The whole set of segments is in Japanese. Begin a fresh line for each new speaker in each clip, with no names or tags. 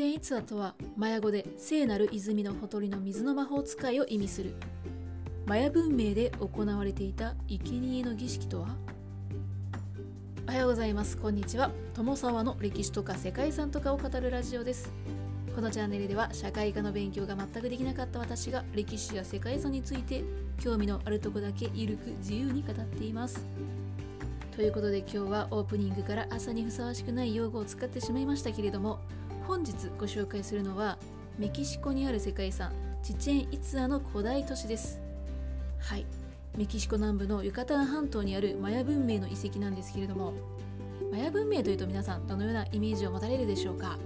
チェンイツアとはマヤ語で聖なる泉のほとりの水の魔法使いを意味する。マヤ文明で行われていた生贄の儀式とは？おはようございます。こんにちは。友沢の歴史とか世界遺産とかを語るラジオです。このチャンネルでは社会科の勉強が全くできなかった私が歴史や世界遺産について興味のあるとこだけゆるく自由に語っています。ということで今日はオープニングから朝にふさわしくない用語を使ってしまいましたけれども本日ご紹介するのはメキシコにある世界遺産チチェン・イツアの古代都市です。はい。メキシコ南部のユカタン半島にあるマヤ文明の遺跡なんですけれどもマヤ文明というと皆さんどのようなイメージを持たれるでしょうか？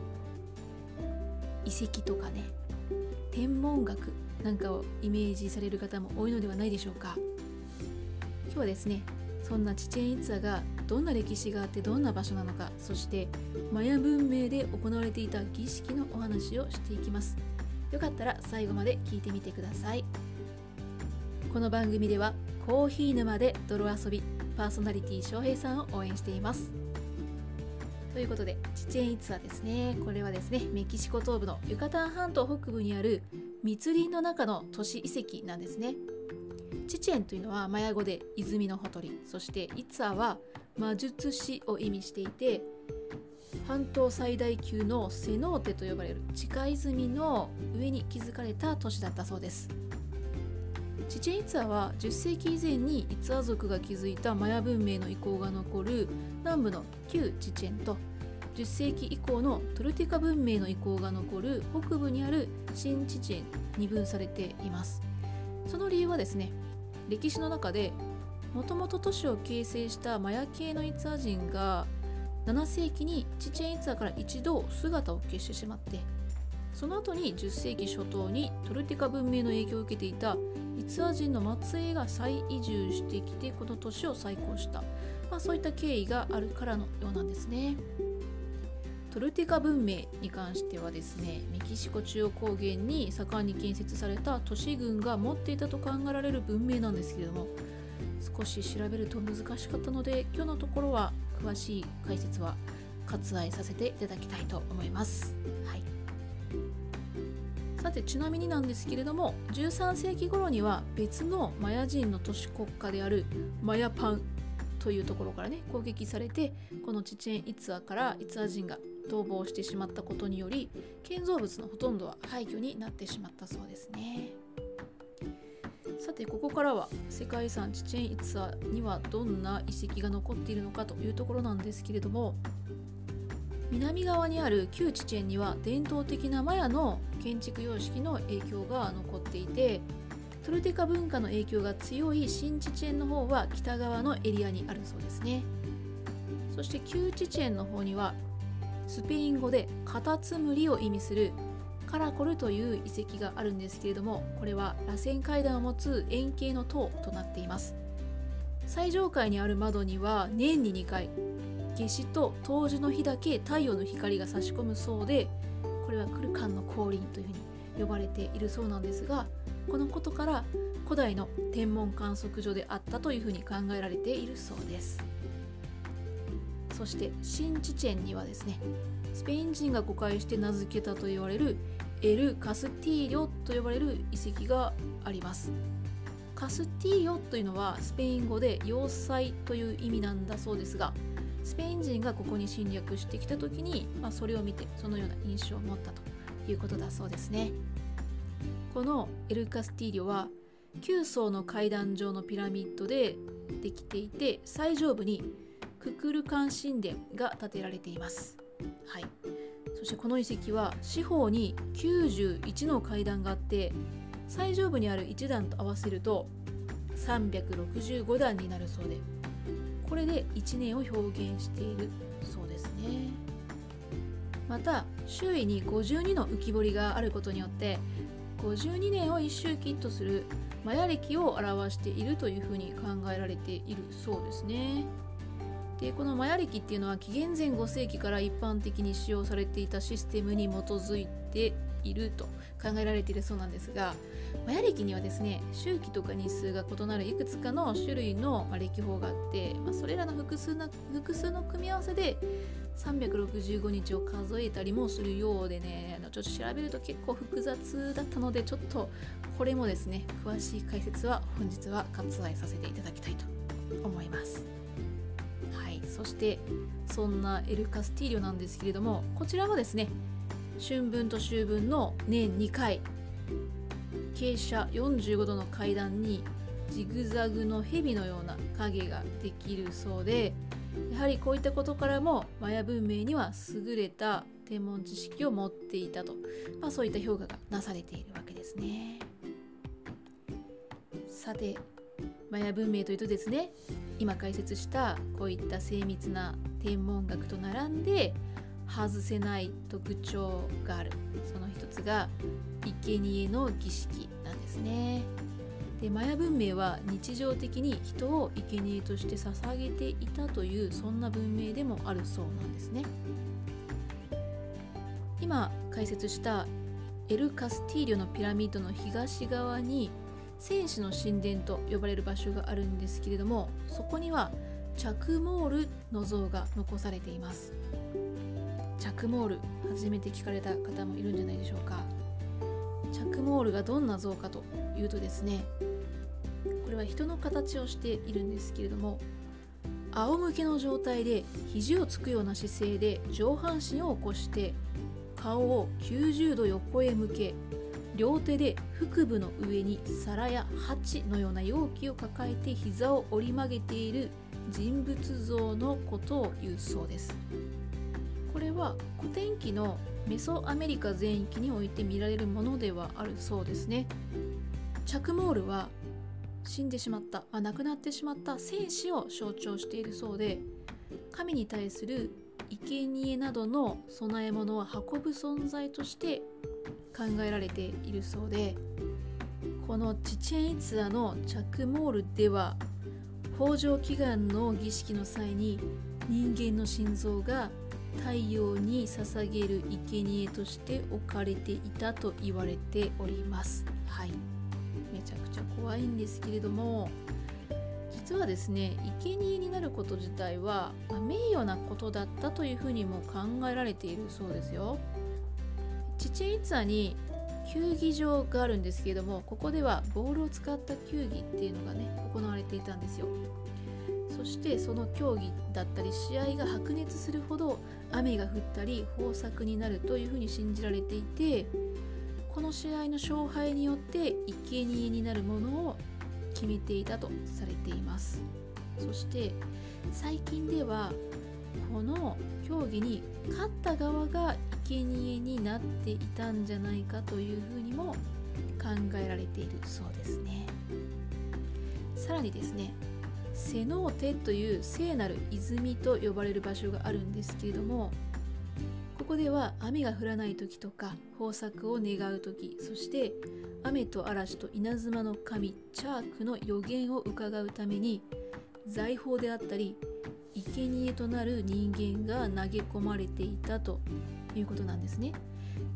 遺跡とかね天文学なんかをイメージされる方も多いのではないでしょうか？今日はですねそんなチチェン・イツァがどんな歴史があってどんな場所なのかそしてマヤ文明で行われていた儀式のお話をしていきます。よかったら最後まで聞いてみてください。この番組ではコーヒー沼で泥遊びパーソナリティ翔平さんを応援しています。ということでチチェンイツァですね。これはですねメキシコ東部のユカタン半島北部にある密林の中の都市遺跡なんですね。チチェンというのはマヤ語で泉のほとり。そしてイツァは魔術師を意味していて半島最大級のセノーテと呼ばれる地下泉の上に築かれた都市だったそうです。チチェンイツァは10世紀以前にイツァ族が築いたマヤ文明の遺構が残る南部の旧チチェンと10世紀以降のトルティカ文明の遺構が残る北部にある新チチェンに分されています。その理由はですね歴史の中でもともと都市を形成したマヤ系のイツァ人が7世紀にチチェンイツァから一度姿を消してしまってその後に10世紀初頭にトルティカ文明の影響を受けていたイツァ人の末裔が再移住してきてこの都市を再興した、まあ、そういった経緯があるからのようなんですね。トルティカ文明に関してはですねメキシコ中央高原に盛んに建設された都市軍が持っていたと考えられる文明なんですけれども少し調べると難しかったので今日のところは詳しい解説は割愛させていただきたいと思います。はいさてちなみになんですけれども13世紀頃には別のマヤ人の都市国家であるマヤパンというところからね攻撃されてこのチチェン・イツァからイツァ人が逃亡してしまったことにより建造物のほとんどは廃墟になってしまったそうですね。さてここからは世界遺産チチェン・イツァにはどんな遺跡が残っているのかというところなんですけれども南側にある旧チチェンには伝統的なマヤの建築様式の影響が残っていてトルテカ文化の影響が強い新チチェンの方は北側のエリアにあるそうですね。そして旧チチェンの方にはスペイン語でカタツムリを意味するカラコルという遺跡があるんですけれどもこれは螺旋階段を持つ円形の塔となっています。最上階にある窓には年に2回夏至と冬至の日だけ太陽の光が差し込むそうでこれはクルカンの降臨というふうに呼ばれているそうなんですがこのことから古代の天文観測所であったというふうに考えられているそうです。そして新チチェンにはですねスペイン人が誤解して名付けたと言われるエル・カスティーリョと呼ばれる遺跡があります。カスティーリョというのはスペイン語で要塞という意味なんだそうですがスペイン人がここに侵略してきた時に、まあ、それを見てそのような印象を持ったということだそうですね。このエル・カスティーリョは9層の階段状のピラミッドでできていて最上部にククルカン神殿が建てられています。はい。そしてこの遺跡は四方に91の階段があって最上部にある1段と合わせると365段になるそうでこれで1年を表現しているそうですね。また周囲に52の浮き彫りがあることによって52年を一周期とするマヤ歴を表しているというふうに考えられているそうですね。でこのマヤ歴っていうのは紀元前5世紀から一般的に使用されていたシステムに基づいていると考えられているそうなんですがマヤ暦にはですね周期とか日数が異なるいくつかの種類の暦法があって、まあ、それらの複数の複数の組み合わせで365日を数えたりもするようでねちょっと調べると結構複雑だったのでちょっとこれもですね詳しい解説は本日は割愛させていただきたいと思います。そしてそんなエル・カスティーリョなんですけれどもこちらはですね春分と秋分の年2回傾斜45度の階段にジグザグの蛇のような影ができるそうでやはりこういったことからもマヤ文明には優れた天文知識を持っていたと、まあ、そういった評価がなされているわけですね。さてマヤ文明というとですね今解説したこういった精密な天文学と並んで外せない特徴があるその一つが生贄の儀式なんですね。でマヤ文明は日常的に人を生贄として捧げていたというそんな文明でもあるそうなんですね。今解説したエル・カスティーリョのピラミッドの東側に戦士の神殿と呼ばれる場所があるんですけれどもそこにはチャクモールの像が残されています。チャクモール初めて聞かれた方もいるんじゃないでしょうか。チャクモールがどんな像かというとですねこれは人の形をしているんですけれども仰向けの状態で肘をつくような姿勢で上半身を起こして顔を90度横へ向け両手で腹部の上に皿や鉢のような容器を抱えて膝を折り曲げている人物像のことを言うそうです。これは古典期のメソアメリカ全域において見られるものではあるそうですね。チャクモールは死んでしまった、まあ、亡くなってしまった戦士を象徴しているそうで神に対する生贄などの供え物を運ぶ存在として考えられているそうでこのチチェンイツァのチャクモールでは北条祈願の儀式の際に人間の心臓が太陽に捧げる生贄として置かれていたと言われております。はい。めちゃくちゃ怖いんですけれども実はですね生贄になること自体は、ま、名誉なことだったというふうにも考えられているそうですよ。チチェンイツァに球技場があるんですけれどもここではボールを使った球技っていうのがね行われていたんですよ。そしてその競技だったり試合が白熱するほど雨が降ったり豊作になるというふうに信じられていてこの試合の勝敗によって生贄になるものを決めていたとされています。そして最近ではこの競技に勝った側が生贄になっていたんじゃないかというふうにも考えられているそうですね。さらにですねセノーテという聖なる泉と呼ばれる場所があるんですけれどもここでは雨が降らない時とか豊作を願う時そして雨と嵐と稲妻の神チャークの予言を伺うために財宝であったり生贄となる人間が投げ込まれていたということなんですね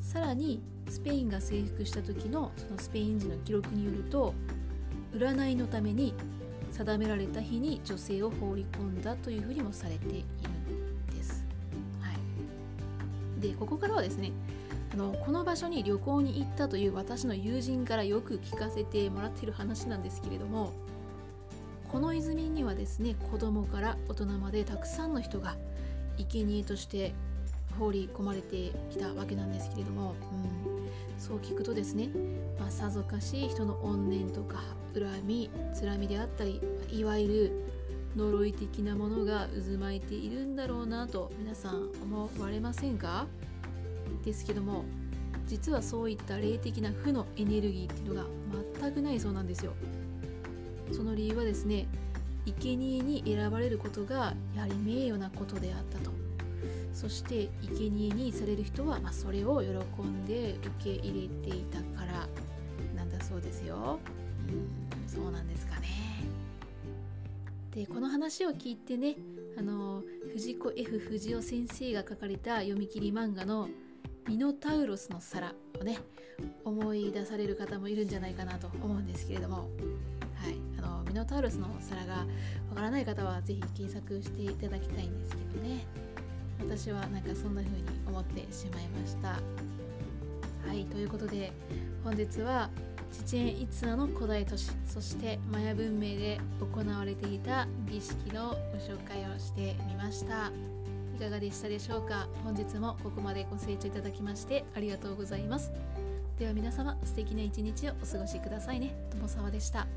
さらにスペインが征服した時のそのスペイン人の記録によると占いのために定められた日に女性を放り込んだというふうにもされているんです。はい、でここからはですねあのこの場所に旅行に行ったという私の友人からよく聞かせてもらっている話なんですけれどもこの泉にはですね子供から大人までたくさんの人が生贄として放り込まれてきたわけなんですけれども、うん、そう聞くとですね、まあ、さぞかしい人の怨念とか恨みつらみであったりいわゆる呪い的なものが渦巻いているんだろうなと皆さん思われませんか？ですけども実はそういった霊的な負のエネルギーっていうのが全くないそうなんですよ。その理由はですね生贄に選ばれることがやはり名誉なことであったとそして生贄にされる人は、ま、それを喜んで受け入れていたからなんだそうですよ。うんそうなんですかね。でこの話を聞いてねあの藤子 F 不二雄先生が書かれた読み切り漫画の「ミノタウロスの皿をね思い出される方もいるんじゃないかなと思うんですけれども、はい、あのミノタウロスの皿がわからない方は是非検索していただきたいんですけどね。私はなんかそんな風に思ってしまいました。はい。ということで本日はチチェン・イツナの古代都市そしてマヤ文明で行われていた儀式のご紹介をしてみました。いかがでしたでしょうか？本日もここまでご清聴いただきましてありがとうございます。では皆様素敵な一日をお過ごしくださいね。友沢でした。